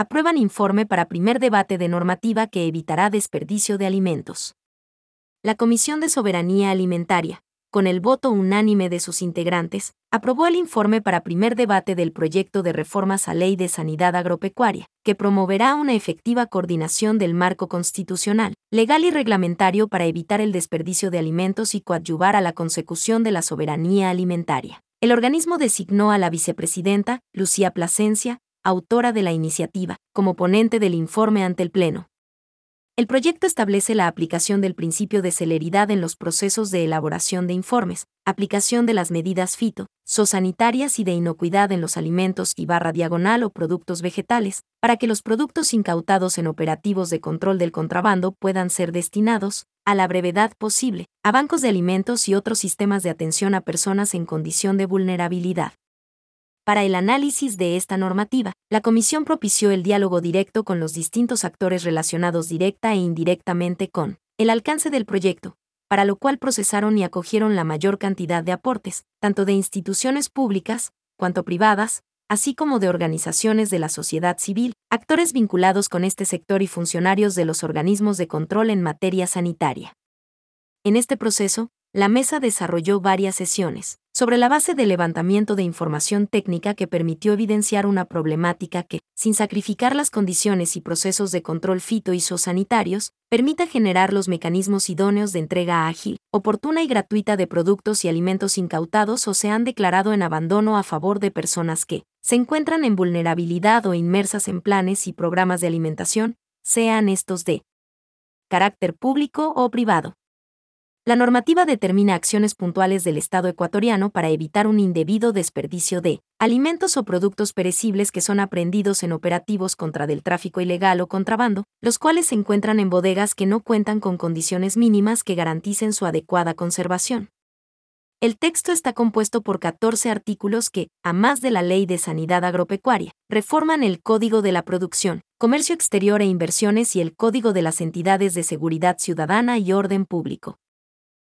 aprueban informe para primer debate de normativa que evitará desperdicio de alimentos. La Comisión de Soberanía Alimentaria, con el voto unánime de sus integrantes, aprobó el informe para primer debate del proyecto de reformas a Ley de Sanidad Agropecuaria, que promoverá una efectiva coordinación del marco constitucional, legal y reglamentario para evitar el desperdicio de alimentos y coadyuvar a la consecución de la soberanía alimentaria. El organismo designó a la vicepresidenta, Lucía Plasencia, autora de la iniciativa, como ponente del informe ante el Pleno. El proyecto establece la aplicación del principio de celeridad en los procesos de elaboración de informes, aplicación de las medidas fito, sosanitarias y de inocuidad en los alimentos y barra diagonal o productos vegetales, para que los productos incautados en operativos de control del contrabando puedan ser destinados, a la brevedad posible, a bancos de alimentos y otros sistemas de atención a personas en condición de vulnerabilidad. Para el análisis de esta normativa, la Comisión propició el diálogo directo con los distintos actores relacionados directa e indirectamente con el alcance del proyecto, para lo cual procesaron y acogieron la mayor cantidad de aportes, tanto de instituciones públicas, cuanto privadas, así como de organizaciones de la sociedad civil, actores vinculados con este sector y funcionarios de los organismos de control en materia sanitaria. En este proceso, la mesa desarrolló varias sesiones, sobre la base del levantamiento de información técnica que permitió evidenciar una problemática que, sin sacrificar las condiciones y procesos de control fito y sanitarios, permita generar los mecanismos idóneos de entrega ágil, oportuna y gratuita de productos y alimentos incautados o se han declarado en abandono a favor de personas que se encuentran en vulnerabilidad o inmersas en planes y programas de alimentación, sean estos de carácter público o privado. La normativa determina acciones puntuales del Estado ecuatoriano para evitar un indebido desperdicio de alimentos o productos perecibles que son aprendidos en operativos contra del tráfico ilegal o contrabando, los cuales se encuentran en bodegas que no cuentan con condiciones mínimas que garanticen su adecuada conservación. El texto está compuesto por 14 artículos que, a más de la Ley de Sanidad Agropecuaria, reforman el Código de la Producción, Comercio Exterior e Inversiones y el Código de las Entidades de Seguridad Ciudadana y Orden Público,